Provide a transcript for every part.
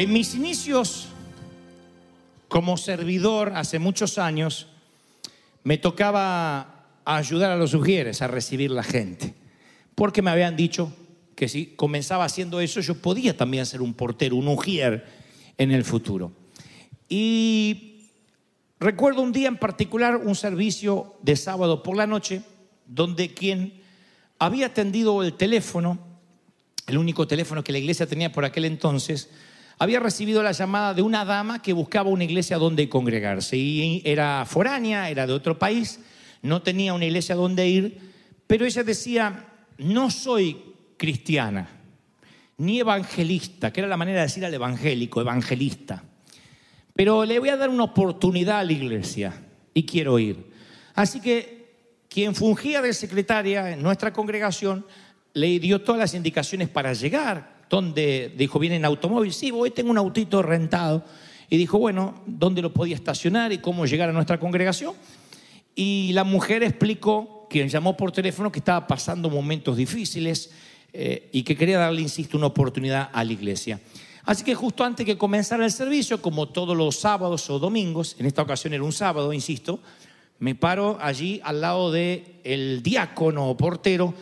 En mis inicios como servidor hace muchos años, me tocaba ayudar a los sugieres a recibir la gente, porque me habían dicho que si comenzaba haciendo eso, yo podía también ser un portero, un ujier en el futuro. Y recuerdo un día en particular un servicio de sábado por la noche, donde quien había atendido el teléfono, el único teléfono que la iglesia tenía por aquel entonces, había recibido la llamada de una dama que buscaba una iglesia donde congregarse. Y era foránea, era de otro país, no tenía una iglesia donde ir, pero ella decía, no soy cristiana, ni evangelista, que era la manera de decir al evangélico, evangelista. Pero le voy a dar una oportunidad a la iglesia y quiero ir. Así que quien fungía de secretaria en nuestra congregación le dio todas las indicaciones para llegar. Donde dijo, viene en automóvil, sí, voy, tengo un autito rentado. Y dijo, bueno, ¿dónde lo podía estacionar y cómo llegar a nuestra congregación? Y la mujer explicó, quien llamó por teléfono, que estaba pasando momentos difíciles eh, y que quería darle, insisto, una oportunidad a la iglesia. Así que justo antes que comenzara el servicio, como todos los sábados o domingos, en esta ocasión era un sábado, insisto, me paro allí al lado del el diácono o portero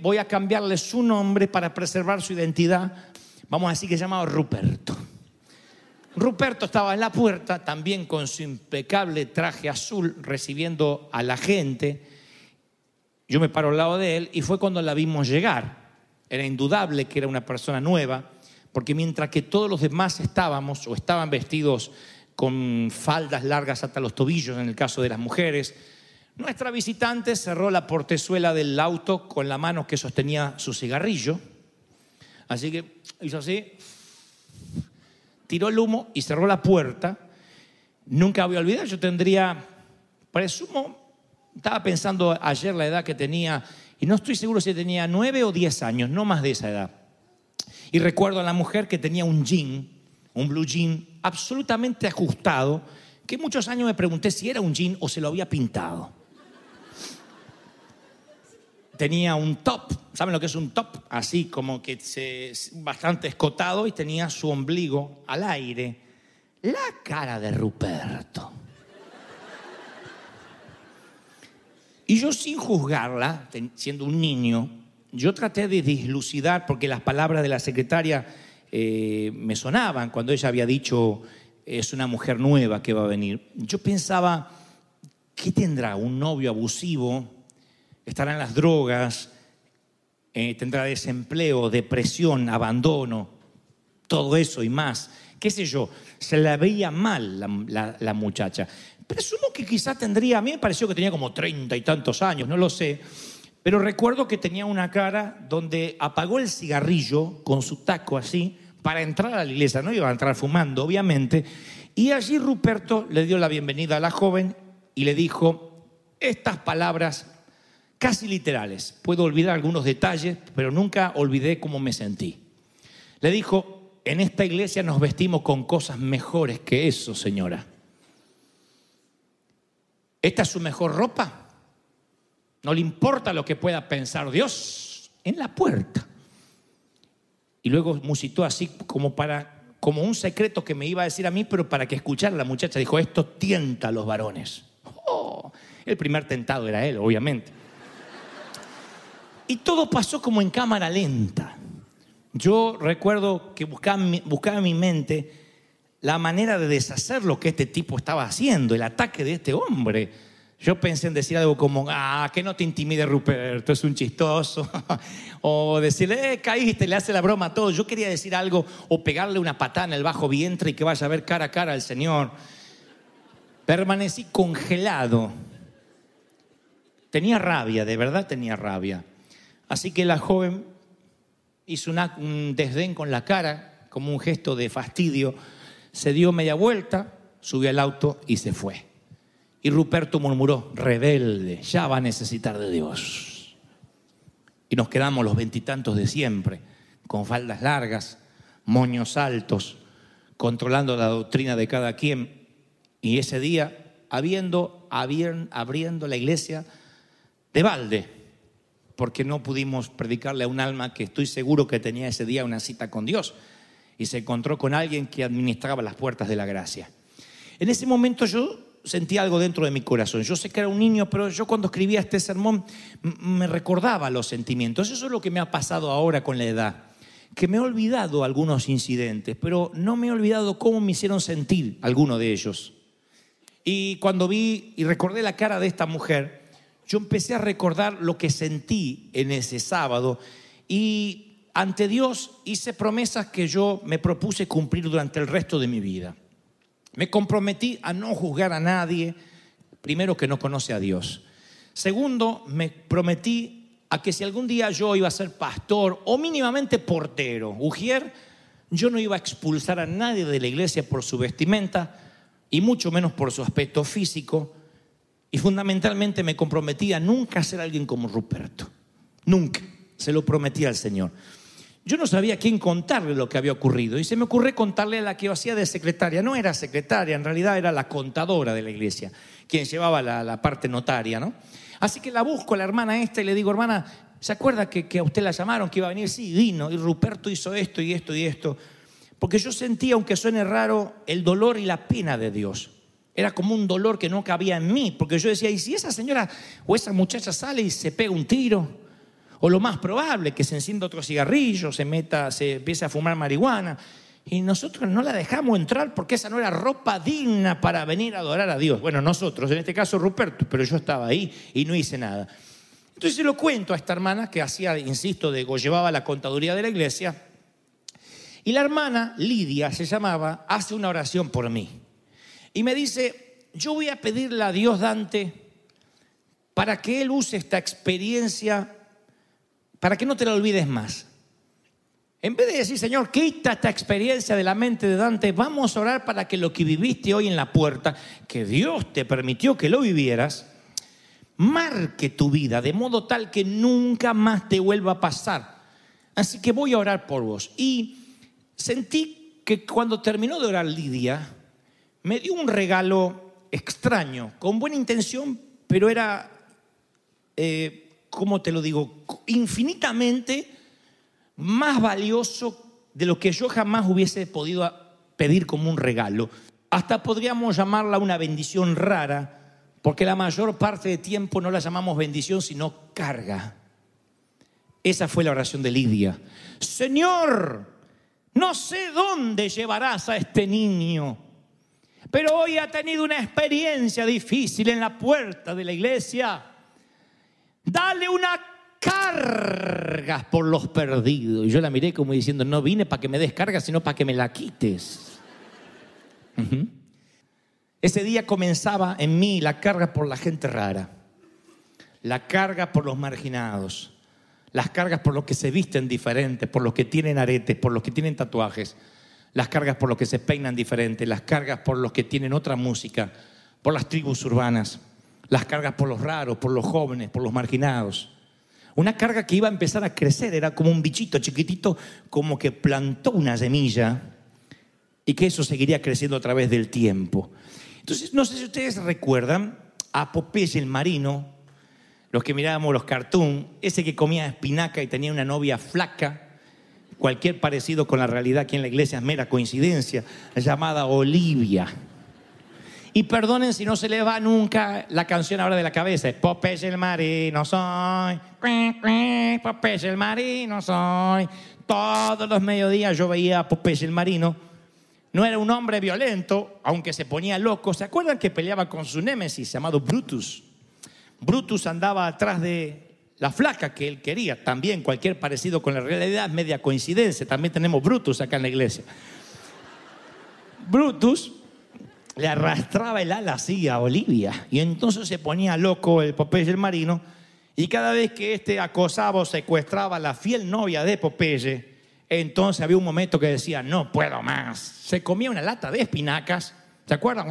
voy a cambiarle su nombre para preservar su identidad. Vamos a decir que se llamaba Ruperto. Ruperto estaba en la puerta, también con su impecable traje azul, recibiendo a la gente. Yo me paro al lado de él y fue cuando la vimos llegar. Era indudable que era una persona nueva, porque mientras que todos los demás estábamos o estaban vestidos con faldas largas hasta los tobillos, en el caso de las mujeres, nuestra visitante cerró la portezuela del auto con la mano que sostenía su cigarrillo. Así que hizo así, tiró el humo y cerró la puerta. Nunca voy a olvidar, yo tendría, presumo, estaba pensando ayer la edad que tenía, y no estoy seguro si tenía nueve o diez años, no más de esa edad. Y recuerdo a la mujer que tenía un jean, un blue jean, absolutamente ajustado, que muchos años me pregunté si era un jean o se lo había pintado. Tenía un top, ¿saben lo que es un top? Así como que se, bastante escotado y tenía su ombligo al aire. La cara de Ruperto. Y yo sin juzgarla, siendo un niño, yo traté de dislucidar, porque las palabras de la secretaria eh, me sonaban cuando ella había dicho, es una mujer nueva que va a venir. Yo pensaba, ¿qué tendrá? ¿Un novio abusivo? ¿Estará en las drogas? Eh, ¿Tendrá desempleo, depresión, abandono? Todo eso y más. ¿Qué sé yo? Se la veía mal la, la- la muchacha. Presumo que quizá tendría, a mí me pareció que tenía como treinta y tantos años, no lo sé. Pero recuerdo que tenía una cara donde apagó el cigarrillo con su taco así para entrar a la iglesia. No iba a entrar fumando, obviamente. Y allí Ruperto le dio la bienvenida a la joven y le dijo estas palabras casi literales. Puedo olvidar algunos detalles, pero nunca olvidé cómo me sentí. Le dijo, en esta iglesia nos vestimos con cosas mejores que eso, señora. ¿Esta es su mejor ropa? No le importa lo que pueda pensar Dios en la puerta. Y luego musitó así como para como un secreto que me iba a decir a mí, pero para que escuchara la muchacha dijo, esto tienta a los varones. Oh. El primer tentado era él, obviamente. Y todo pasó como en cámara lenta. Yo recuerdo que buscaba, en mi- mente la manera de deshacer lo que este tipo estaba haciendo, el ataque de este hombre. Yo pensé en decir algo como, ah, que no te intimide Ruperto, es un chistoso. o decirle, eh, caíste, le hace la broma a todos. Yo quería decir algo, o pegarle una patada en el bajo vientre y que vaya a ver cara a cara al Señor. Permanecí congelado. Tenía rabia, de verdad tenía rabia. Así que la joven hizo un desdén con la cara, como un gesto de fastidio, se dio media vuelta, subió al auto y se fue. Y Ruperto murmuró, rebelde, ya va a necesitar de Dios. Y nos quedamos los veintitantos de siempre, con faldas largas, moños altos, controlando la doctrina de cada quien. Y ese día, habiendo, habien- abriendo la iglesia de balde, porque no pudimos predicarle a un alma que estoy seguro que tenía ese día una cita con Dios y se encontró con alguien que administraba las puertas de la gracia. En ese momento yo sentí algo dentro de mi corazón. Yo sé que era un niño, pero yo cuando escribía este sermón me recordaba los sentimientos. Eso es lo que me ha pasado ahora con la edad, que me he olvidado algunos incidentes, pero no me he olvidado cómo me hicieron sentir algunos de ellos. Y cuando vi y recordé la cara de esta mujer, yo empecé a recordar lo que sentí en ese sábado y ante Dios hice promesas que yo me propuse cumplir durante el resto de mi vida. Me comprometí a no juzgar a nadie, primero que no conoce a Dios. Segundo, me prometí a que si algún día yo iba a ser pastor o mínimamente portero, ujier, yo no iba a expulsar a nadie de la iglesia por su vestimenta y mucho menos por su aspecto físico. Y fundamentalmente me comprometí a nunca ser alguien como Ruperto. Nunca. Se lo prometí al Señor. Yo no sabía a quién contarle lo que había ocurrido y se me ocurrió contarle a la que yo hacía de secretaria. No era secretaria, en realidad era la contadora de la iglesia, quien llevaba la, parte notaria, ¿no? Así que la busco a la hermana esta y le digo, hermana, ¿se acuerda que, que a usted la llamaron, que iba a venir? Sí, vino, y Ruperto hizo esto y esto y esto. Porque yo sentía, aunque suene raro, el dolor y la pena de Dios. Era como un dolor que no cabía en mí, porque yo decía, ¿y si esa señora o esa muchacha sale y se pega un tiro? O lo más probable, que se encienda otro cigarrillo, se meta, se empiece a fumar marihuana. Y nosotros no la dejamos entrar porque esa no era ropa digna para venir a adorar a Dios. Bueno, nosotros, en este caso Ruperto, pero yo estaba ahí y no hice nada. Entonces se lo cuento a esta hermana que hacía, insisto, de, o llevaba la contaduría de la iglesia. Y la hermana, Lidia se llamaba, hace una oración por mí. Y me dice, yo voy a pedirle a Dios Dante para que Él use esta experiencia, para que no te la olvides más. En vez de decir, Señor, quita esta experiencia de la mente de Dante, vamos a orar para que lo que viviste hoy en la puerta, que Dios te permitió que lo vivieras, marque tu vida de modo tal que nunca más te vuelva a pasar. Así que voy a orar por vos. Y sentí que cuando terminó de orar Lidia, me dio un regalo extraño, con buena intención, pero era, eh, ¿cómo te lo digo? Infinitamente más valioso de lo que yo jamás hubiese podido pedir como un regalo. Hasta podríamos llamarla una bendición rara, porque la mayor parte de tiempo no la llamamos bendición, sino carga. Esa fue la oración de Lidia. Señor, no sé dónde llevarás a este niño, pero hoy ha tenido una experiencia difícil en la puerta de la iglesia. Dale una carga por los perdidos. Y yo la miré como diciendo, no vine para que me des carga, sino para que me la quites. Ese día comenzaba en mí la carga por la gente rara, la carga por los marginados, las cargas por los que se visten diferentes, por los que tienen aretes, por los que tienen tatuajes, las cargas por los que se peinan diferentes, las cargas por los que tienen otra música, por las tribus urbanas, las cargas por los raros, por los jóvenes, por los marginados. Una carga que iba a empezar a crecer, era como un bichito chiquitito, como que plantó una semilla y que eso seguiría creciendo a través del tiempo. Entonces, no sé si ustedes recuerdan a Popeye el marino, los que mirábamos los cartoons, ese que comía espinaca y tenía una novia flaca, cualquier parecido con la realidad aquí en la iglesia es mera coincidencia, llamada Olivia. Y perdonen si no se les va nunca la canción ahora de la cabeza. Popeye el marino soy. Popeye el marino soy. Todos los mediodías yo veía a Popeye el marino. No era un hombre violento, aunque se ponía loco. ¿Se acuerdan que peleaba con su némesis llamado Brutus? Brutus andaba atrás de la flaca que él quería. También cualquier parecido con la realidad media coincidencia. También tenemos Brutus acá en la iglesia. Brutus le arrastraba el ala a Olivia y entonces se ponía loco el Popeye el marino y cada vez que este acosaba secuestraba a la fiel novia de Popeye, entonces había un momento que decía, no puedo más. Se comía una lata de espinacas, ¿se acuerdan?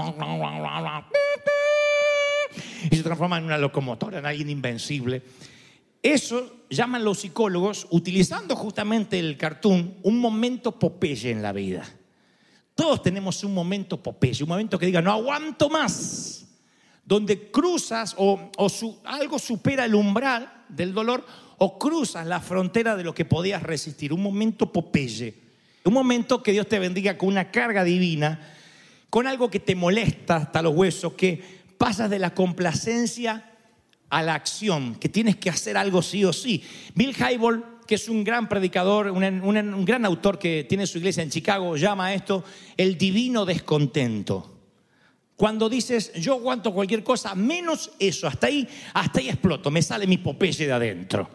Y se transforma en una locomotora, en alguien invencible. Eso llaman los psicólogos, utilizando justamente el cartoon, un momento Popeye en la vida. Todos tenemos un momento Popeye, un momento que diga, no aguanto más, donde cruzas o, algo supera el umbral del dolor o cruzas la frontera de lo que podías resistir. Un momento Popeye, un momento que Dios te bendiga con una carga divina, con algo que te molesta hasta los huesos, que pasas de la complacencia a la acción, que tienes que hacer algo sí o sí. Bill Hybel, que es un gran predicador, un, un- gran autor que tiene su iglesia en Chicago, llama a esto el divino descontento. Cuando dices, yo aguanto cualquier cosa, menos eso, hasta ahí, hasta ahí exploto, me sale mi Popeye de adentro.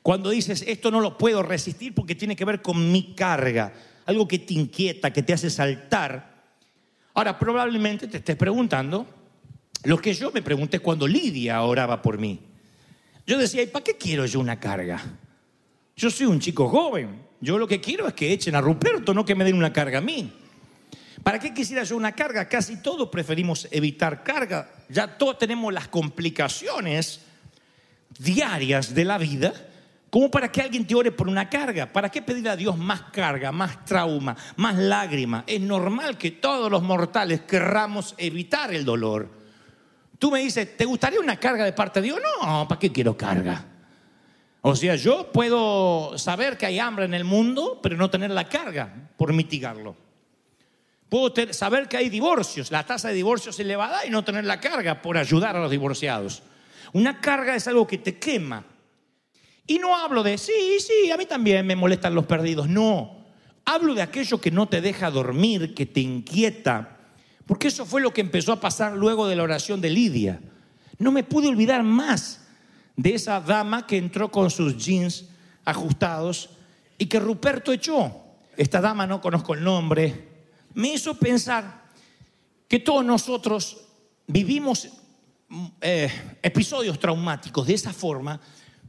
Cuando dices, esto no lo puedo resistir porque tiene que ver con mi carga, algo que te inquieta, que te hace saltar. Ahora, probablemente te estés preguntando lo que yo me pregunté cuando Lidia oraba por mí. Yo decía, ¿y para qué quiero yo una carga? Yo soy un chico joven. Yo lo que quiero es que echen a Ruperto, no que me den una carga a mí. ¿Para qué quisiera yo una carga? Casi todos preferimos evitar carga. Ya todos tenemos las complicaciones diarias de la vida como para que alguien te ore por una carga. ¿Para qué pedir a Dios más carga, más trauma, más lágrima? Es normal que todos los mortales querramos evitar el dolor. Tú me dices, ¿te gustaría una carga de parte de Dios? No, ¿para qué quiero carga? O sea, yo puedo saber que hay hambre en el mundo, pero no tener la carga por mitigarlo. Puedo saber que hay divorcios, la tasa de divorcios elevada y no tener la carga por ayudar a los divorciados. Una carga es algo que te quema. Y no hablo de, sí, sí, a mí también me molestan los perdidos. No, hablo de aquello que no te deja dormir, que te inquieta. Porque eso fue lo que empezó a pasar luego de la oración de Lidia. No me pude olvidar más de esa dama que entró con sus jeans ajustados y que Ruperto echó. Esta dama no conozco el nombre. Me hizo pensar que todos nosotros vivimos mm, eh, episodios traumáticos de esa forma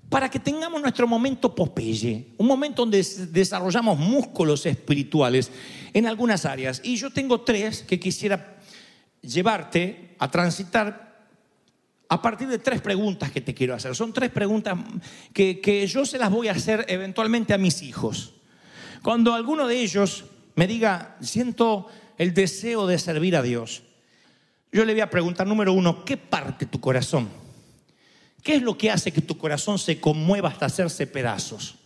para que tengamos nuestro momento Popeye, un momento donde des- desarrollamos músculos espirituales en algunas áreas. Y yo tengo tres que quisiera llevarte a transitar a partir de tres preguntas que te quiero hacer. Son tres preguntas que, que yo se las voy a hacer eventualmente a mis hijos. Cuando alguno de ellos me diga, siento el deseo de servir a Dios, yo le voy a preguntar, número uno, ¿qué parte tu corazón? ¿Qué es lo que hace que tu corazón se conmueva hasta hacerse pedazos?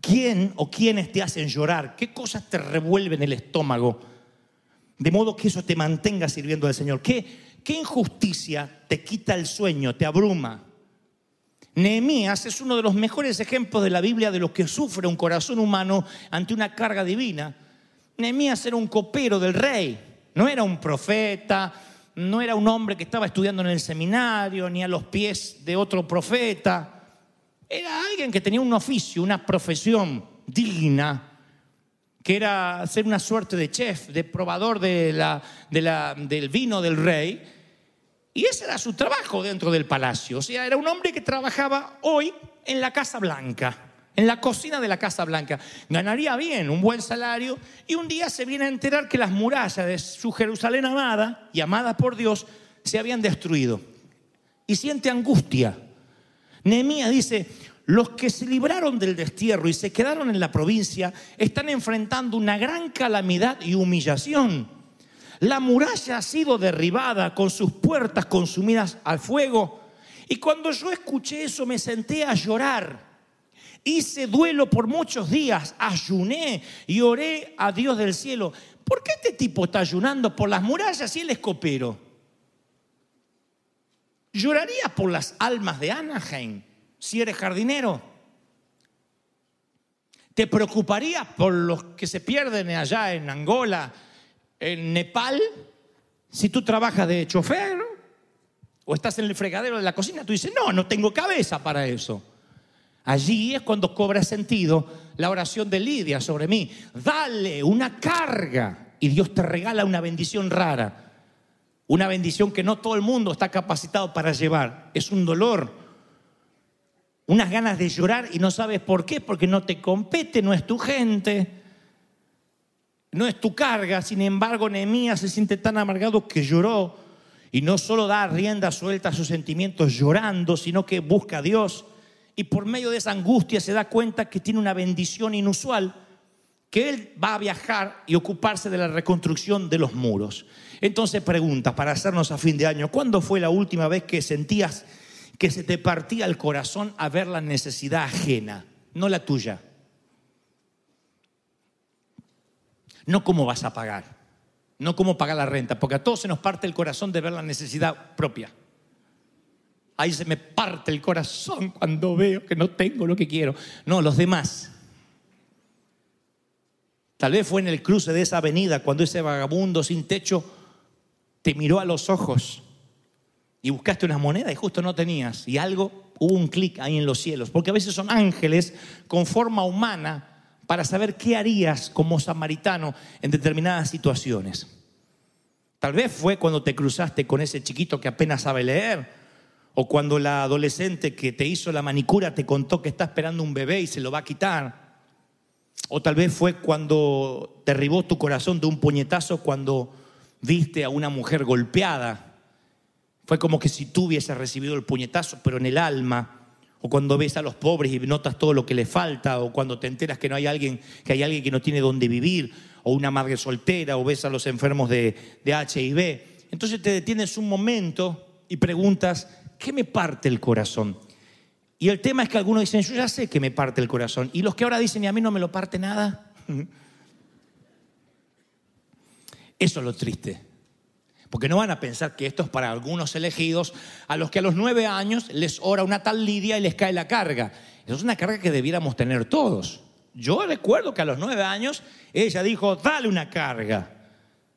¿Quién o quiénes te hacen llorar? ¿Qué cosas te revuelven el estómago? De modo que eso te mantenga sirviendo al Señor. ¿Qué, qué injusticia te quita el sueño, te abruma? Nehemías es uno de los mejores ejemplos de la Biblia de lo que sufre un corazón humano ante una carga divina. Nehemías era un copero del rey, no era un profeta, no era un hombre que estaba estudiando en el seminario, ni a los pies de otro profeta. Era alguien que tenía un oficio, una profesión digna, que era ser una suerte de chef, de probador de la- de la- del vino del rey. Y ese era su trabajo dentro del palacio. O sea, era un hombre que trabajaba hoy en la Casa Blanca, en la cocina de la Casa Blanca. Ganaría bien, un buen salario, y un día se viene a enterar que las murallas de su Jerusalén amada y amada por Dios se habían destruido. Y siente angustia. Nehemías dice, los que se libraron del destierro y se quedaron en la provincia están enfrentando una gran calamidad y humillación. La muralla ha sido derribada con sus puertas consumidas al fuego. Y cuando yo escuché eso me senté a llorar. Hice duelo por muchos días, ayuné y oré a Dios del cielo. ¿Por qué este tipo está ayunando por las murallas y el escopero? ¿Lloraría por las almas de Anaheim si eres jardinero? ¿Te preocuparías por los que se pierden allá en Angola, en Nepal? Si tú trabajas de chofer o estás en el fregadero de la cocina, tú dices, no, no tengo cabeza para eso. Allí es cuando cobra sentido la oración de Lidia sobre mí. Dale una carga y Dios te regala una bendición rara. Una bendición que no todo el mundo está capacitado para llevar. Es un dolor, unas ganas de llorar y no sabes por qué, porque no te compete, no es tu gente, no es tu carga. Sin embargo, Nehemías se siente tan amargado que lloró y no solo da rienda suelta a sus sentimientos llorando, sino que busca a Dios y por medio de esa angustia se da cuenta que tiene una bendición inusual, que él va a viajar y ocuparse de la reconstrucción de los muros. Entonces pregunta, para hacernos a fin de año, ¿cuándo fue la última vez que sentías que se te partía el corazón a ver la necesidad ajena, no la tuya? No cómo vas a pagar, no cómo pagar la renta, porque a todos se nos parte el corazón de ver la necesidad propia. Ahí se me parte el corazón cuando veo que no tengo lo que quiero. No, los demás. Tal vez fue en el cruce de esa avenida cuando ese vagabundo sin techo te miró a los ojos y buscaste unas monedas y justo no tenías. Y algo, hubo un clic ahí en los cielos. Porque a veces son ángeles con forma humana para saber qué harías como samaritano en determinadas situaciones. Tal vez fue cuando te cruzaste con ese chiquito que apenas sabe leer o cuando la adolescente que te hizo la manicura te contó que está esperando un bebé y se lo va a quitar. O tal vez fue cuando derribó tu corazón de un puñetazo cuando viste a una mujer golpeada. Fue como que si tú hubieses recibido el puñetazo, pero en el alma. O cuando ves a los pobres y notas todo lo que les falta. O cuando te enteras que no hay alguien, que hay alguien que no tiene dónde vivir. O una madre soltera. O ves a los enfermos de, de HIV. Entonces te detienes un momento y preguntas, ¿qué me parte el corazón? Y el tema es que algunos dicen, yo ya sé que me parte el corazón. Y los que ahora dicen, y a mí no me lo parte nada. Eso es lo triste. Porque no van a pensar que esto es para algunos elegidos a los que a los nueve años les ora una tal Lidia y les cae la carga. Eso es una carga que debiéramos tener todos. Yo recuerdo que a los nueve años ella dijo, dale una carga.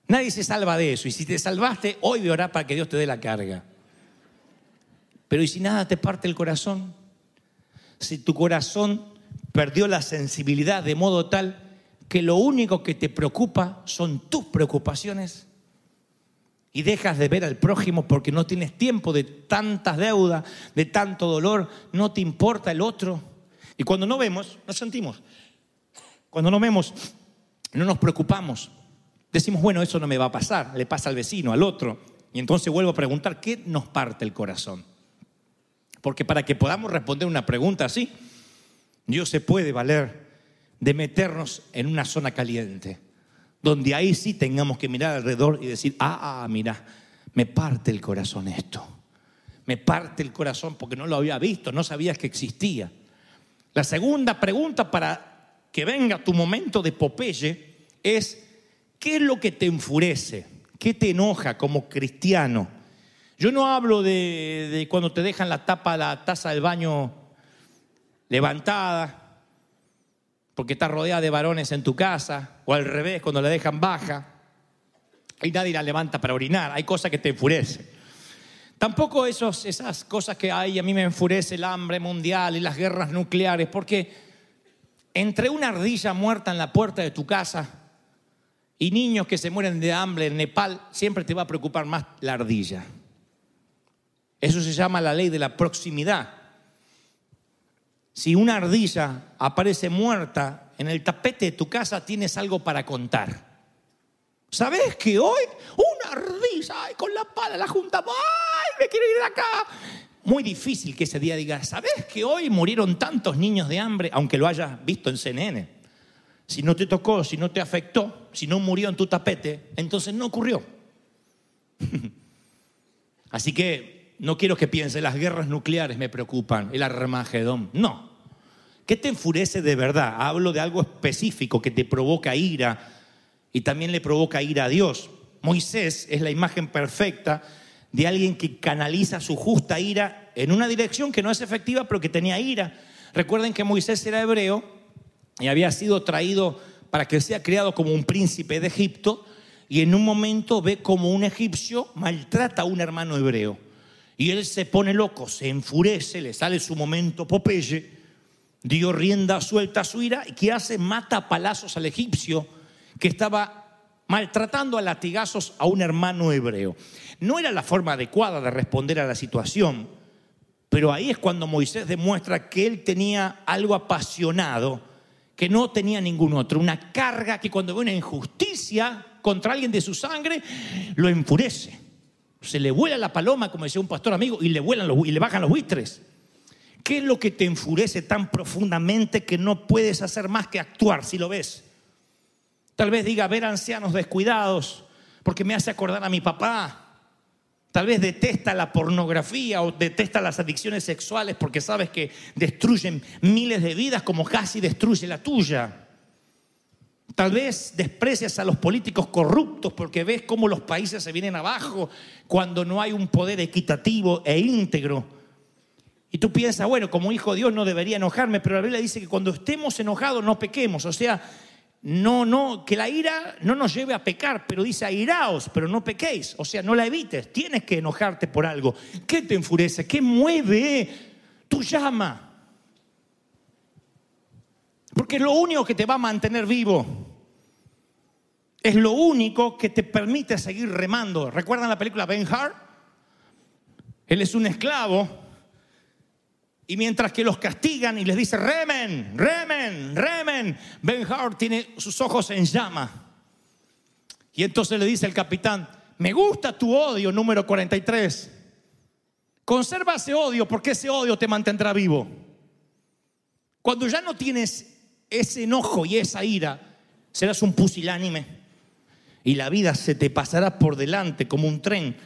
Nadie se salva de eso. Y si te salvaste, hoy de orar para que Dios te dé la carga. Pero ¿y si nada te parte el corazón? Si tu corazón perdió la sensibilidad de modo tal que lo único que te preocupa son tus preocupaciones y dejas de ver al prójimo porque no tienes tiempo de tantas deudas, de tanto dolor, no te importa el otro. Y cuando no vemos, nos sentimos. Cuando no vemos, no nos preocupamos. Decimos, bueno, eso no me va a pasar, le pasa al vecino, al otro. Y entonces vuelvo a preguntar, ¿qué nos parte el corazón? Porque para que podamos responder una pregunta así, Dios se puede valer de meternos en una zona caliente, donde ahí sí tengamos que mirar alrededor y decir, ah, ah, mira, me parte el corazón esto. Me parte el corazón porque no lo había visto, no sabías que existía. La segunda pregunta para que venga tu momento de Popeye es, ¿qué es lo que te enfurece? ¿Qué te enoja como cristiano? Yo no hablo de, cuando te dejan la tapa, la taza del baño levantada, porque estás rodeada de varones en tu casa, o al revés, cuando la dejan baja, y nadie la levanta para orinar, hay cosas que te enfurecen. Tampoco esos, esas cosas que hay, a mí me enfurece el hambre mundial y las guerras nucleares, porque entre una ardilla muerta en la puerta de tu casa y niños que se mueren de hambre en Nepal, siempre te va a preocupar más la ardilla. Eso se llama la ley de la proximidad. Si una ardilla aparece muerta en el tapete de tu casa, tienes algo para contar. ¿Sabes que hoy una ardilla ay, con la pala la juntamos? ¡Ay, me quiero ir de acá! Muy difícil que ese día digas, ¿sabes que hoy murieron tantos niños de hambre, aunque lo hayas visto en CNN? Si no te tocó, si no te afectó, si no murió en tu tapete, entonces no ocurrió. Así que no quiero que piense, las guerras nucleares me preocupan, el Armagedón. No. ¿Qué te enfurece de verdad? Hablo de algo específico que te provoca ira y también le provoca ira a Dios. Moisés es la imagen perfecta de alguien que canaliza su justa ira en una dirección que no es efectiva, pero que tenía ira. Recuerden que Moisés era hebreo y había sido traído para que sea criado como un príncipe de Egipto y en un momento ve como un egipcio maltrata a un hermano hebreo. Y él se pone loco, se enfurece, le sale su momento Popeye, dio rienda suelta a su ira y ¿qué hace? Mata palazos al egipcio que estaba maltratando a latigazos a un hermano hebreo. No era la forma adecuada de responder a la situación, pero ahí es cuando Moisés demuestra que él tenía algo apasionado que no tenía ningún otro, una carga que cuando ve una injusticia contra alguien de su sangre, lo enfurece. Se le vuela la paloma, como decía un pastor amigo, y le, vuelan los, y le bajan los buitres. ¿Qué es lo que te enfurece tan profundamente que no puedes hacer más que actuar si lo ves? Tal vez diga ver ancianos descuidados, porque me hace acordar a mi papá. Tal vez detesta la pornografía o detesta las adicciones sexuales porque sabes que destruyen miles de vidas como casi destruye la tuya. Tal vez desprecias a los políticos corruptos porque ves cómo los países se vienen abajo cuando no hay un poder equitativo e íntegro. Y tú piensas, bueno, como hijo de Dios no debería enojarme, pero la Biblia dice que cuando estemos enojados no pequemos. O sea, no, no, que la ira no nos lleve a pecar, pero dice airaos, pero no pequéis. O sea, no la evites. Tienes que enojarte por algo. ¿Qué te enfurece? ¿Qué mueve tu llama? Porque es lo único que te va a mantener vivo. Es lo único que te permite seguir remando. ¿Recuerdan la película Ben Hart? Él es un esclavo y mientras que los castigan y les dice, remen, remen, remen, Ben Hart tiene sus ojos en llama. Y entonces le dice el capitán, me gusta tu odio número 43. Conserva ese odio porque ese odio te mantendrá vivo. Cuando ya no tienes ese enojo y esa ira, serás un pusilánime. Y la vida se te pasará por delante como un tren.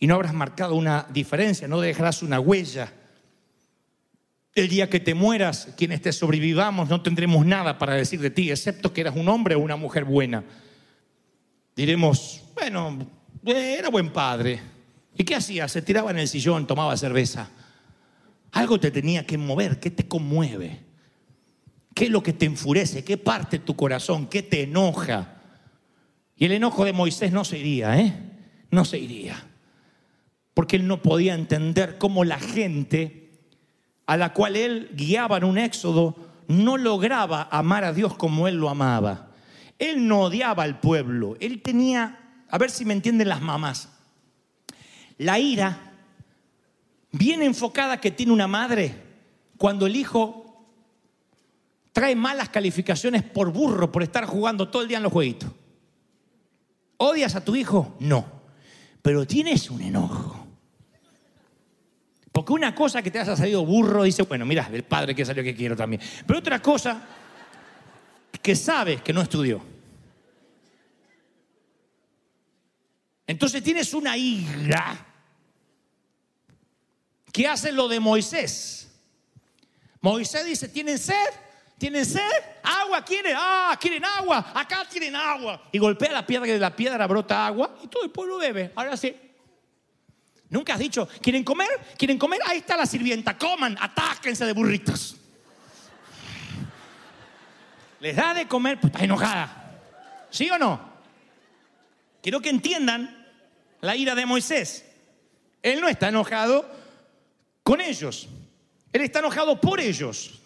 Y no habrás marcado una diferencia, no dejarás una huella. El día que te mueras, quienes te sobrevivamos, no tendremos nada para decir de ti, excepto que eras un hombre o una mujer buena. Diremos, bueno, era buen padre. ¿Y qué hacía? Se tiraba en el sillón, tomaba cerveza. Algo te tenía que mover, ¿qué te conmueve? ¿Qué es lo que te enfurece? ¿Qué parte tu corazón? ¿Qué te enoja? Y el enojo de Moisés no se iría, ¿eh? No se iría. Porque él no podía entender cómo la gente a la cual él guiaba en un éxodo, no lograba amar a Dios como él lo amaba. Él no odiaba al pueblo, él tenía, a ver si me entienden las mamás, la ira bien enfocada que tiene una madre cuando el hijo trae malas calificaciones por burro, por estar jugando todo el día en los jueguitos. ¿Odias a tu hijo? No, pero tienes un enojo. Porque una cosa que te haya salido burro, dice, bueno, mira, el padre que salió que quiero también. Pero otra cosa que sabes que no estudió. Entonces tienes una ira que hace lo de Moisés. Moisés dice, ¿tienen sed? ¿Tienen sed? ¿Agua quieren? Ah, quieren agua. Acá tienen agua. Y golpea la piedra y de la piedra brota agua y todo el pueblo bebe. Ahora sí. Nunca has dicho, ¿quieren comer? ¿Quieren comer? Ahí está la sirvienta, coman, atáquense de burritos. Les da de comer, pues enojada. ¿Sí o no? Quiero que entiendan la ira de Moisés. Él no está enojado con ellos. Él está enojado por ellos.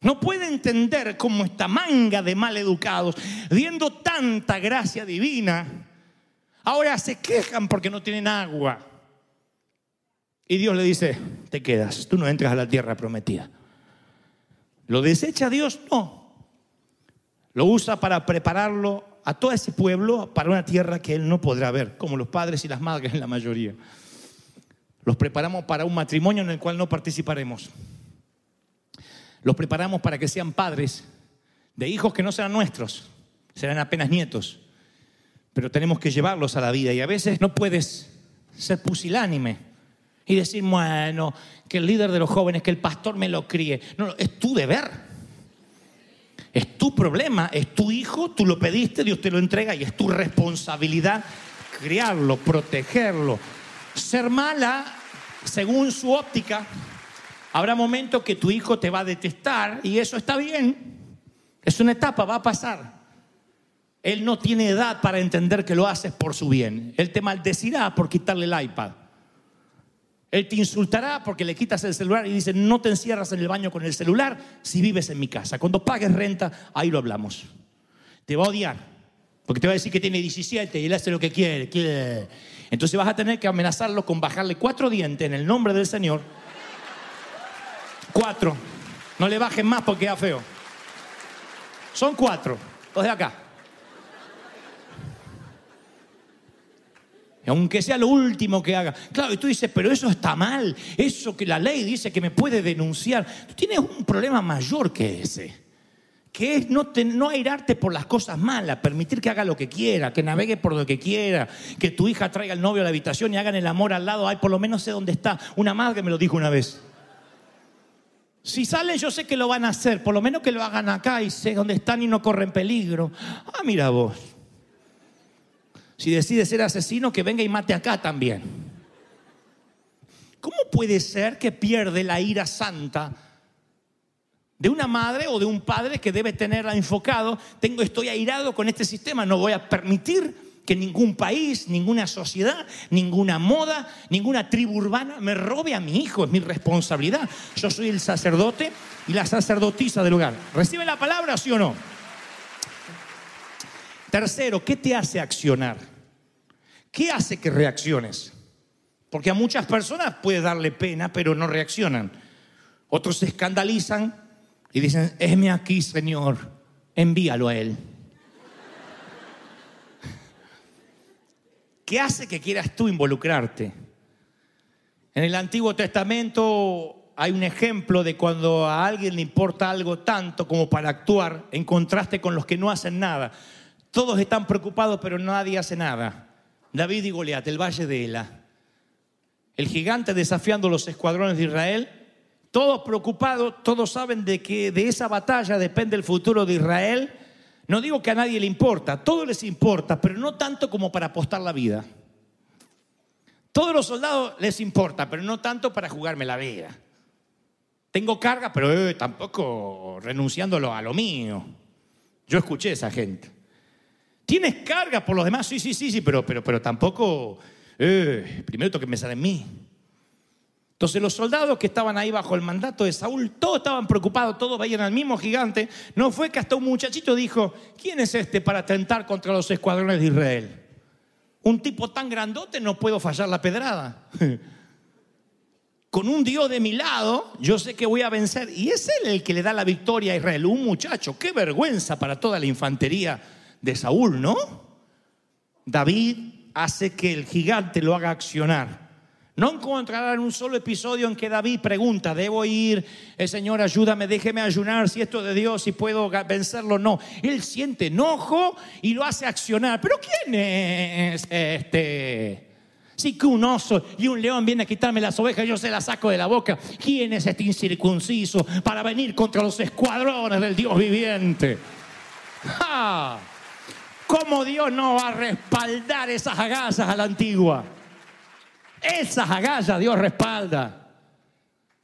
No puede entender cómo esta manga de maleducados, viendo tanta gracia divina, Ahora se quejan porque no tienen agua. Y Dios le dice, te quedas, tú no entras a la tierra prometida. ¿Lo desecha Dios? No. Lo usa para prepararlo a todo ese pueblo para una tierra que él no podrá ver, como los padres y las madres en la mayoría. Los preparamos para un matrimonio en el cual no participaremos. Los preparamos para que sean padres de hijos que no serán nuestros, serán apenas nietos pero tenemos que llevarlos a la vida y a veces no puedes ser pusilánime. y decir, bueno, que el líder de los jóvenes, que el pastor me lo críe. No, es tu deber. Es tu problema, es tu hijo, tú lo pediste, Dios te lo entrega y es tu responsabilidad criarlo, protegerlo. Ser mala, según su óptica, habrá momentos que tu hijo te va a detestar y eso está bien. Es una etapa, va a pasar. Él no tiene edad para entender que lo haces por su bien. Él te maldecirá por quitarle el iPad. Él te insultará porque le quitas el celular y dice, no te encierras en el baño con el celular si vives en mi casa. Cuando pagues renta, ahí lo hablamos. Te va a odiar, porque te va a decir que tiene 17 y él hace lo que quiere. Entonces vas a tener que amenazarlo con bajarle cuatro dientes en el nombre del Señor. Cuatro. No le bajen más porque queda feo. Son cuatro. Los de acá. Aunque sea lo último que haga. Claro, y tú dices, pero eso está mal. Eso que la ley dice que me puede denunciar. Tú tienes un problema mayor que ese. Que es no, no airarte por las cosas malas, permitir que haga lo que quiera, que navegue por lo que quiera, que tu hija traiga al novio a la habitación y hagan el amor al lado. Ay, por lo menos sé dónde está. Una madre me lo dijo una vez. Si salen, yo sé que lo van a hacer. Por lo menos que lo hagan acá y sé dónde están y no corren peligro. Ah, mira vos. Si decide ser asesino, que venga y mate acá también. ¿Cómo puede ser que pierde la ira santa de una madre o de un padre que debe tenerla enfocado? Tengo, estoy airado con este sistema, no voy a permitir que ningún país, ninguna sociedad, ninguna moda, ninguna tribu urbana me robe a mi hijo, es mi responsabilidad. Yo soy el sacerdote y la sacerdotisa del lugar. ¿Recibe la palabra, sí o no? Tercero, ¿qué te hace accionar? ¿Qué hace que reacciones? Porque a muchas personas puede darle pena, pero no reaccionan. Otros se escandalizan y dicen, heme aquí, Señor, envíalo a Él. ¿Qué hace que quieras tú involucrarte? En el Antiguo Testamento hay un ejemplo de cuando a alguien le importa algo tanto como para actuar en contraste con los que no hacen nada. Todos están preocupados, pero nadie hace nada. David y Goliat, el valle de Ela. El gigante desafiando los escuadrones de Israel. Todos preocupados, todos saben de que de esa batalla depende el futuro de Israel. No digo que a nadie le importa, a todos les importa, pero no tanto como para apostar la vida. Todos los soldados les importa, pero no tanto para jugarme la vida. Tengo carga, pero eh, tampoco renunciándolo a lo mío. Yo escuché a esa gente. ¿Tienes carga por los demás? Sí, sí, sí, sí, pero, pero, pero tampoco, eh, primero tengo que pensar en mí. Entonces los soldados que estaban ahí bajo el mandato de Saúl, todos estaban preocupados, todos veían al mismo gigante. No fue que hasta un muchachito dijo, ¿quién es este para atentar contra los escuadrones de Israel? Un tipo tan grandote no puedo fallar la pedrada. Con un Dios de mi lado, yo sé que voy a vencer. Y es él el que le da la victoria a Israel. Un muchacho, qué vergüenza para toda la infantería de Saúl, ¿no? David hace que el gigante lo haga accionar. No encontrarán un solo episodio en que David pregunta, ¿debo ir? Eh, Señor, ayúdame, déjeme ayunar, si esto es de Dios, si puedo vencerlo, no. Él siente enojo y lo hace accionar. ¿Pero quién es este? Si que un oso y un león viene a quitarme las ovejas, yo se las saco de la boca. ¿Quién es este incircunciso para venir contra los escuadrones del Dios viviente? ¡Ja! ¿Cómo Dios no va a respaldar esas agallas a la antigua? Esas agallas Dios respalda.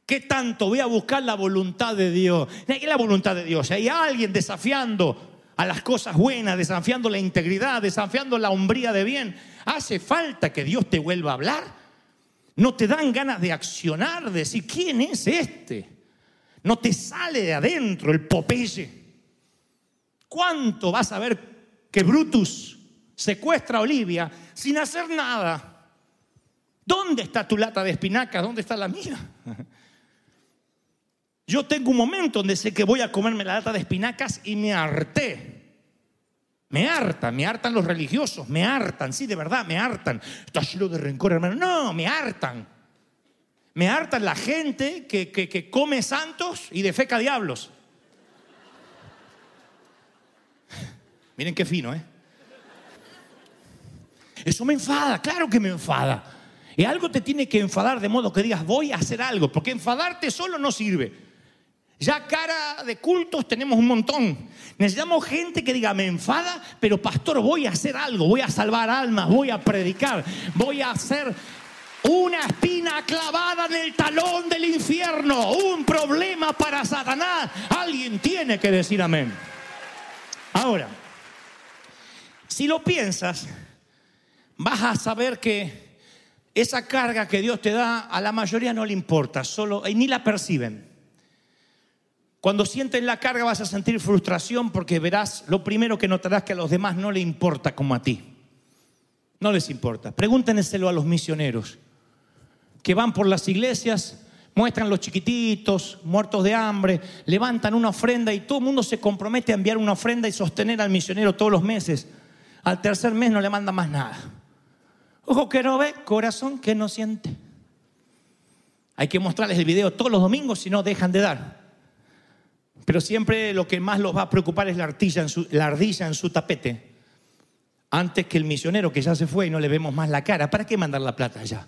¿Qué tanto voy a buscar la voluntad de Dios? ¿Qué es la voluntad de Dios? Hay alguien desafiando a las cosas buenas, desafiando la integridad, desafiando la hombría de bien, hace falta que Dios te vuelva a hablar. No te dan ganas de accionar, de decir, ¿quién es este? No te sale de adentro el Popeye. ¿Cuánto vas a ver que Brutus secuestra a Olivia sin hacer nada? ¿Dónde está tu lata de espinacas? ¿Dónde está la mía? Yo tengo un momento donde sé que voy a comerme la lata de espinacas y me harté. Me hartan, me hartan los religiosos, me hartan, sí, de verdad, me hartan. Está lleno de rencor, hermano. No, me hartan. Me hartan la gente que, que- que come santos y defeca diablos. Miren qué fino, ¿eh? Eso me enfada, claro que me enfada. Y algo te tiene que enfadar de modo que digas, voy a hacer algo, porque enfadarte solo no sirve. Ya cara de cultos tenemos un montón. Necesitamos gente que diga, me enfada, pero pastor, voy a hacer algo, voy a salvar almas, voy a predicar, voy a hacer una espina clavada en el talón del infierno, un problema para Satanás. Alguien tiene que decir amén. Ahora, si lo piensas, vas a saber que esa carga que Dios te da a la mayoría no le importa, solo y ni la perciben. Cuando sienten la carga vas a sentir frustración porque verás, lo primero que notarás que a los demás no le importa como a ti. No les importa. Pregúntenselo a los misioneros que van por las iglesias, muestran los chiquititos, muertos de hambre, levantan una ofrenda y todo el mundo se compromete a enviar una ofrenda y sostener al misionero todos los meses. Al tercer mes no le manda más nada. Ojo que no ve, corazón que no siente. Hay que mostrarles el video todos los domingos si no dejan de dar. Pero siempre lo que más los va a preocupar es la ardilla en su, la ardilla en su tapete. Antes que el misionero que ya se fue y no le vemos más la cara. ¿Para qué mandar la plata allá?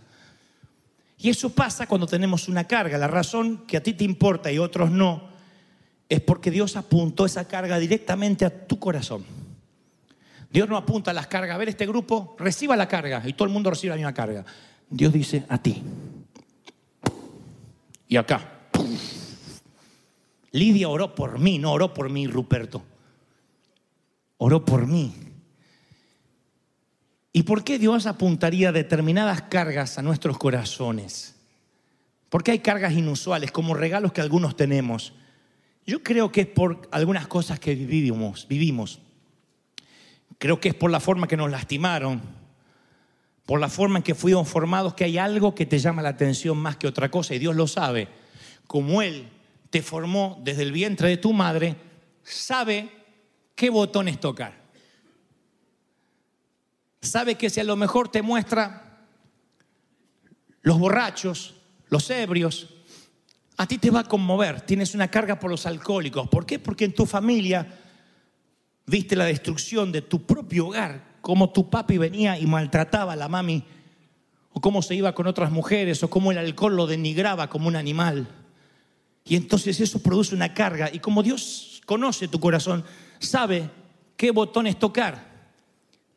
Y eso pasa cuando tenemos una carga. La razón que a ti te importa y otros no es porque Dios apuntó esa carga directamente a tu corazón. Dios no apunta las cargas. A ver, este grupo reciba la carga y todo el mundo recibe la misma carga. Dios dice a ti. Y acá. Lidia oró por mí, no oró por mí, Ruperto. Oró por mí. ¿Y por qué Dios apuntaría determinadas cargas a nuestros corazones? Porque hay cargas inusuales, como regalos que algunos tenemos. Yo creo que es por algunas cosas que vivimos, vivimos. Creo que es por la forma que nos lastimaron, por la forma en que fuimos formados, que hay algo que te llama la atención más que otra cosa, y Dios lo sabe. Como Él te formó desde el vientre de tu madre, sabe qué botones tocar. Sabe que si a lo mejor te muestra los borrachos, los ebrios, a ti te va a conmover. Tienes una carga por los alcohólicos. ¿Por qué? Porque en tu familia viste la destrucción de tu propio hogar, cómo tu papi venía y maltrataba a la mami, o cómo se iba con otras mujeres, o cómo el alcohol lo denigraba como un animal. Y entonces eso produce una carga. Y como Dios conoce tu corazón, sabe qué botones tocar.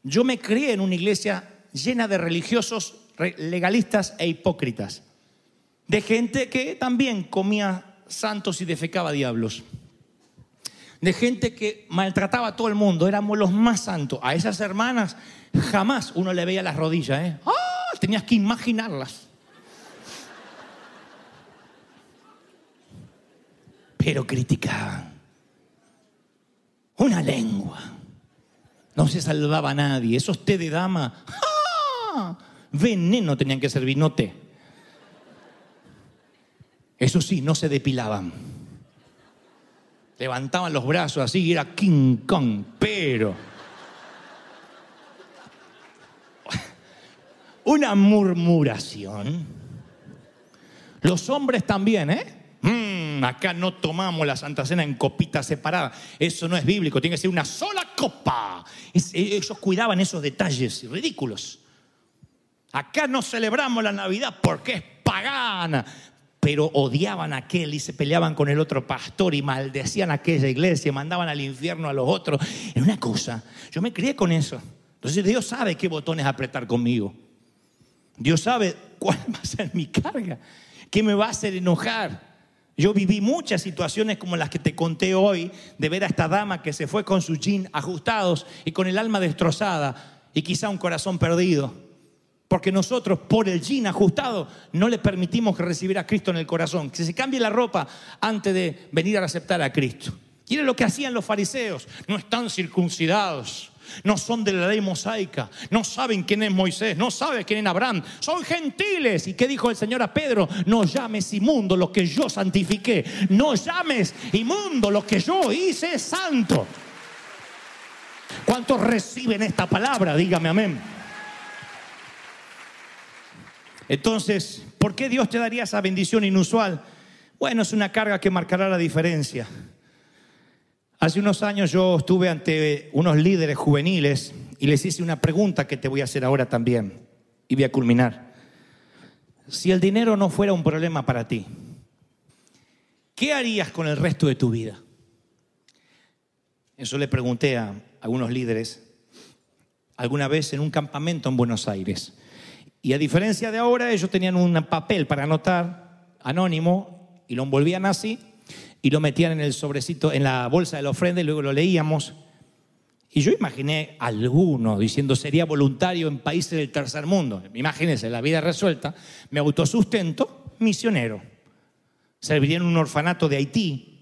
Yo me crié en una iglesia llena de religiosos legalistas e hipócritas. De gente que también comía santos y defecaba diablos. De gente que maltrataba a todo el mundo. Éramos los más santos. A esas hermanas jamás uno le veía las rodillas. ¿eh? ¡Ah! Tenías que imaginarlas. pero criticaban. Una lengua. No se salvaba a nadie. Esos té de dama. ¡ah! Veneno tenían que servir, no té. Eso sí, no se depilaban. Levantaban los brazos así y era King Kong, pero. Una murmuración. Los hombres también, ¿eh? Mm, acá no tomamos la Santa Cena en copitas separadas. Eso no es bíblico, tiene que ser una sola copa. Es, ellos cuidaban esos detalles ridículos. Acá no celebramos la Navidad porque es pagana. Pero odiaban a aquel y se peleaban con el otro pastor y maldecían a aquella iglesia, mandaban al infierno a los otros. Era una cosa. Yo me crié con eso. Entonces Dios sabe qué botones apretar conmigo. Dios sabe cuál va a ser mi carga, qué me va a hacer enojar. Yo viví muchas situaciones como las que te conté hoy, de ver a esta dama que se fue con sus jeans ajustados y con el alma destrozada y quizá un corazón perdido. Porque nosotros, por el jean ajustado, no le permitimos recibir a Cristo en el corazón. Que se cambie la ropa antes de venir a aceptar a Cristo. Y era lo que hacían los fariseos. No están circuncidados no son de la ley mosaica, no saben quién es Moisés, no saben quién es Abraham, son gentiles. ¿Y qué dijo el Señor a Pedro? No llames inmundo lo que yo santifiqué, no llames inmundo lo que yo hice santo. ¿Cuántos reciben esta palabra? Dígame amén. Entonces, ¿por qué Dios te daría esa bendición inusual? Bueno, es una carga que marcará la diferencia. Hace unos años yo estuve ante unos líderes juveniles y les hice una pregunta que te voy a hacer ahora también. Y voy a culminar. Si el dinero no fuera un problema para ti, ¿qué harías con el resto de tu vida? Eso le pregunté a algunos líderes alguna vez en un campamento en Buenos Aires. Y a diferencia de ahora, ellos tenían un papel para anotar anónimo y lo envolvían así y lo metían en el sobrecito, en la bolsa de la ofrenda y luego lo leíamos. Y yo imaginé alguno diciendo sería voluntario en países del tercer mundo. Imagínense, la vida resuelta, me autosustento, misionero. Serviría en un orfanato de Haití,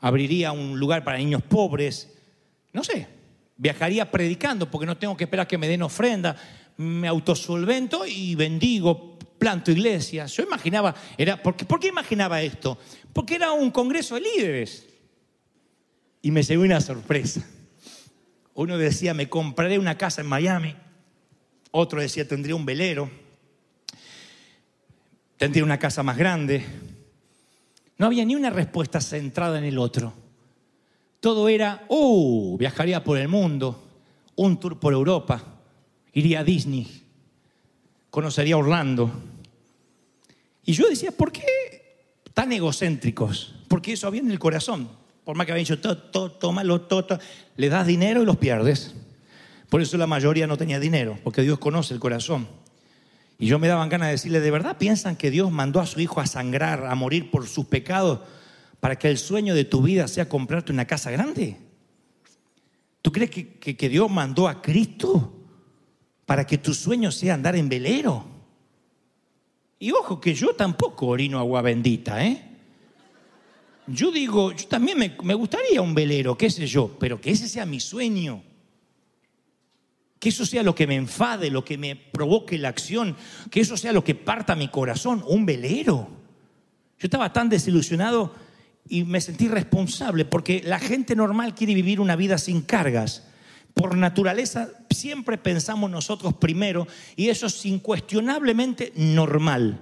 abriría un lugar para niños pobres, no sé, viajaría predicando porque no tengo que esperar que me den ofrenda, me autosolvento y bendigo, planto iglesias. Yo imaginaba, era, ¿por qué, ¿por qué imaginaba esto? Porque era un congreso de líderes. Y me llegó una sorpresa. Uno decía, me compraré una casa en Miami. Otro decía, tendría un velero. Tendría una casa más grande. No había ni una respuesta centrada en el otro. Todo era, oh, viajaría por el mundo, un tour por Europa, iría a Disney, conocería Orlando. Y yo decía, ¿por qué tan egocéntricos? Porque eso había en el corazón. Por más que habían dicho, todo, todo, tómalo, todo, le das dinero y los pierdes. Por eso la mayoría no tenía dinero, porque Dios conoce el corazón. Y yo me daban ganas de decirle, ¿de verdad piensan que Dios mandó a su hijo a sangrar, a morir por sus pecados, para que el sueño de tu vida sea comprarte una casa grande? ¿Tú crees que, que- que Dios mandó a Cristo para que tu sueño sea andar en velero? Y ojo, que yo tampoco orino agua bendita, ¿eh? Yo digo, yo también me, me gustaría un velero, qué sé yo, pero que ese sea mi sueño. Que eso sea lo que me enfade, lo que me provoque la acción, que eso sea lo que parta mi corazón, un velero. Yo estaba tan desilusionado y me sentí responsable porque la gente normal quiere vivir una vida sin cargas. Por naturaleza siempre pensamos nosotros primero y eso es incuestionablemente normal.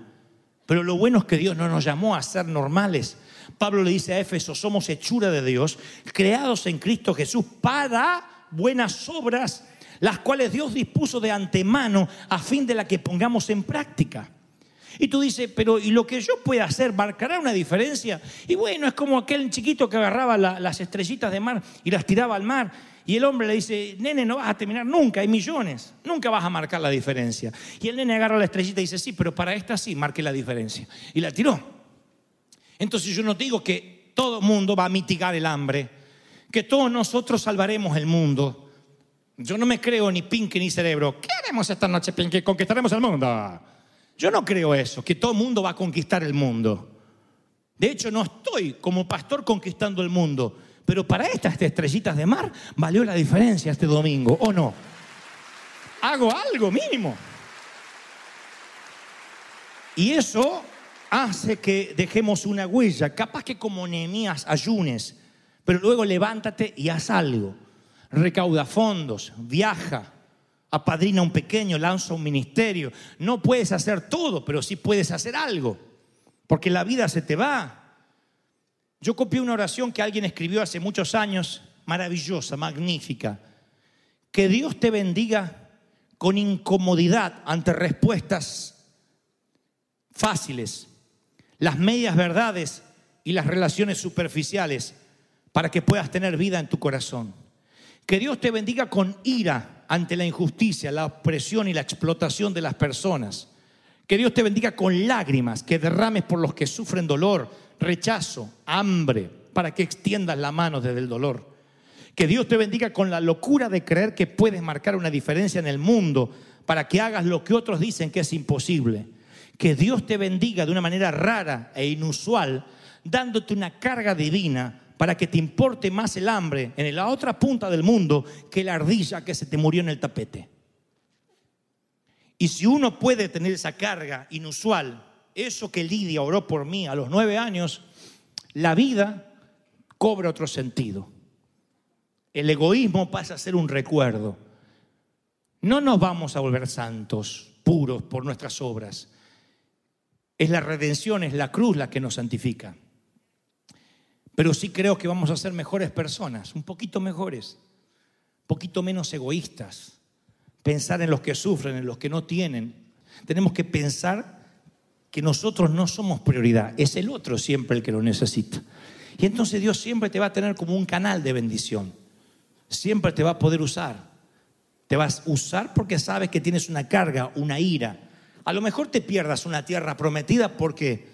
Pero lo bueno es que Dios no nos llamó a ser normales. Pablo le dice a Éfeso, somos hechura de Dios, creados en Cristo Jesús para buenas obras, las cuales Dios dispuso de antemano a fin de la que pongamos en práctica. Y tú dices, pero ¿y lo que yo pueda hacer marcará una diferencia? Y bueno, es como aquel chiquito que agarraba la- las estrellitas de mar y las tiraba al mar. Y el hombre le dice, nene, no vas a terminar nunca, hay millones, nunca vas a marcar la diferencia. Y el nene agarra la estrellita y dice, sí, pero para esta sí, marque la diferencia. Y la tiró. Entonces yo no digo que todo mundo va a mitigar el hambre, que todos nosotros salvaremos el mundo. Yo no me creo ni Pinky ni cerebro. ¿Qué haremos esta noche, Pinky? Conquistaremos el mundo. Yo no creo eso, que todo mundo va a conquistar el mundo. De hecho, no estoy como pastor conquistando el mundo, pero para estas estrellitas de mar valió la diferencia este domingo, ¿o no? Hago algo mínimo. Y eso hace que dejemos una huella. Capaz que como Nehemías ayunes, pero luego levántate y haz algo. Recauda fondos, viaja, apadrina un pequeño, lanza un ministerio. No puedes hacer todo, pero sí puedes hacer algo, porque la vida se te va. Yo copié una oración que alguien escribió hace muchos años, maravillosa, magnífica. Que Dios te bendiga con incomodidad ante respuestas fáciles, las medias verdades y las relaciones superficiales para que puedas tener vida en tu corazón. Que Dios te bendiga con ira ante la injusticia, la opresión y la explotación de las personas. Que Dios te bendiga con lágrimas que derrames por los que sufren dolor, rechazo, hambre, para que extiendas la mano desde el dolor. Que Dios te bendiga con la locura de creer que puedes marcar una diferencia en el mundo para que hagas lo que otros dicen que es imposible. Que Dios te bendiga de una manera rara e inusual, dándote una carga divina para que te importe más el hambre en la otra punta del mundo que la ardilla que se te murió en el tapete. Y si uno puede tener esa carga inusual, eso que Lidia oró por mí a los nueve años, la vida cobra otro sentido. El egoísmo pasa a ser un recuerdo. No nos vamos a volver santos, puros por nuestras obras. Es la redención, es la cruz la que nos santifica. Pero sí creo que vamos a ser mejores personas, un poquito mejores, un poquito menos egoístas. Pensar en los que sufren, en los que no tienen. Tenemos que pensar que nosotros no somos prioridad, es el otro siempre el que lo necesita. Y entonces Dios siempre te va a tener como un canal de bendición. Siempre te va a poder usar. Te vas a usar porque sabes que tienes una carga, una ira. A lo mejor te pierdas una tierra prometida porque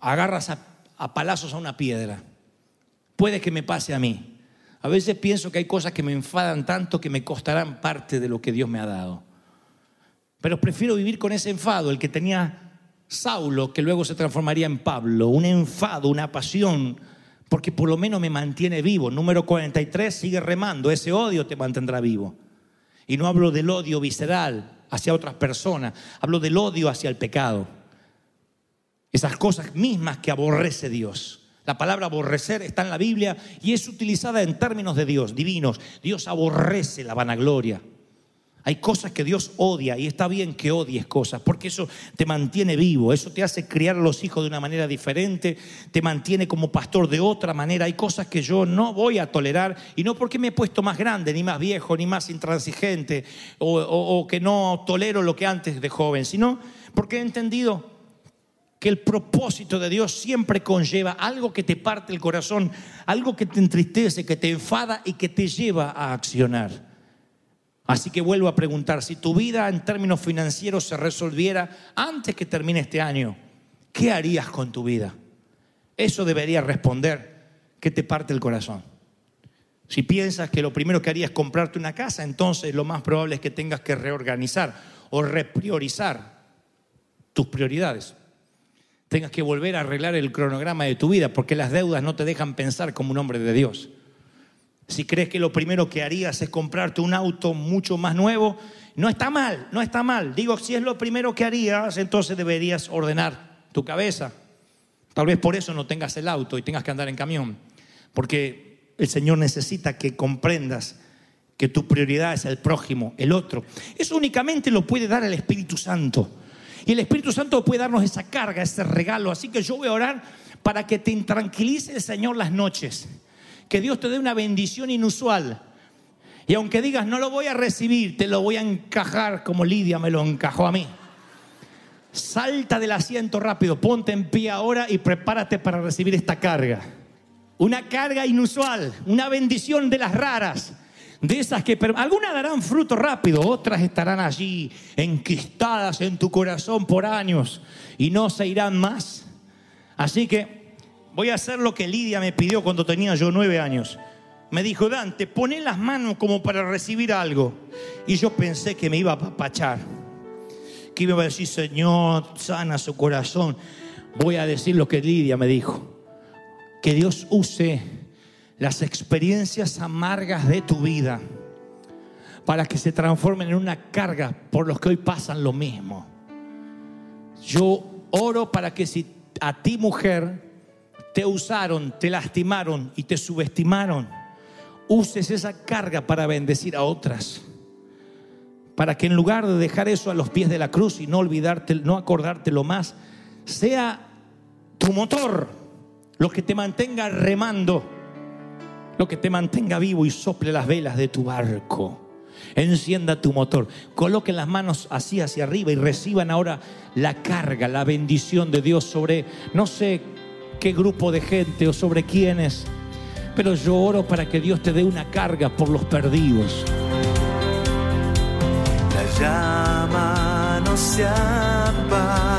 agarras a, a palazos a una piedra. Puede que me pase a mí. A veces pienso que hay cosas que me enfadan tanto que me costarán parte de lo que Dios me ha dado. Pero prefiero vivir con ese enfado, el que tenía Saulo, que luego se transformaría en Pablo, un enfado, una pasión, porque por lo menos me mantiene vivo. Número 43, sigue remando, ese odio te mantendrá vivo. Y no hablo del odio visceral hacia otras personas, hablo del odio hacia el pecado. Esas cosas mismas que aborrece Dios. La palabra aborrecer está en la Biblia y es utilizada en términos de Dios, divinos. Dios aborrece la vanagloria. Hay cosas que Dios odia y está bien que odies cosas, porque eso te mantiene vivo, eso te hace criar a los hijos de una manera diferente, te mantiene como pastor de otra manera. Hay cosas que yo no voy a tolerar y no porque me he puesto más grande, ni más viejo, ni más intransigente, o, o- que no tolero lo que antes de joven, sino porque he entendido que el propósito de Dios siempre conlleva algo que te parte el corazón, algo que te entristece, que te enfada y que te lleva a accionar. Así que vuelvo a preguntar, si tu vida en términos financieros se resolviera antes que termine este año, ¿qué harías con tu vida? Eso debería responder que te parte el corazón. Si piensas que lo primero que harías es comprarte una casa, entonces lo más probable es que tengas que reorganizar o repriorizar tus prioridades. Tengas que volver a arreglar el cronograma de tu vida porque las deudas no te dejan pensar como un hombre de Dios. Si crees que lo primero que harías es comprarte un auto mucho más nuevo, no está mal, no está mal. Digo, si es lo primero que harías, entonces deberías ordenar tu cabeza. Tal vez por eso no tengas el auto y tengas que andar en camión, porque el Señor necesita que comprendas que tu prioridad es el prójimo, el otro. Eso únicamente lo puede dar el Espíritu Santo. Y el Espíritu Santo puede darnos esa carga, ese regalo. Así que yo voy a orar para que te intranquilice el Señor las noches. Que Dios te dé una bendición inusual. Y aunque digas, no lo voy a recibir, te lo voy a encajar como Lidia me lo encajó a mí. Salta del asiento rápido, ponte en pie ahora y prepárate para recibir esta carga. Una carga inusual, una bendición de las raras, de esas que algunas darán fruto rápido, otras estarán allí enquistadas en tu corazón por años y no se irán más. Así que voy a hacer lo que Lidia me pidió cuando tenía yo nueve años. Me dijo, Dante, poné las manos como para recibir algo. Y yo pensé que me iba a apapachar. Que iba a decir, Señor, sana su corazón. Voy a decir lo que Lidia me dijo. Que Dios use las experiencias amargas de tu vida para que se transformen en una carga por los que hoy pasan lo mismo. Yo oro para que si a ti mujer te usaron, te lastimaron y te subestimaron, uses esa carga para bendecir a otras. Para que en lugar de dejar eso a los pies de la cruz y no olvidarte, no acordártelo más, sea tu motor lo que te mantenga remando, lo que te mantenga vivo y sople las velas de tu barco. Encienda tu motor, coloquen las manos así hacia arriba y reciban ahora la carga, la bendición de Dios sobre no sé qué grupo de gente o sobre quiénes, pero yo oro para que Dios te dé una carga por los perdidos. La llama no se apaga.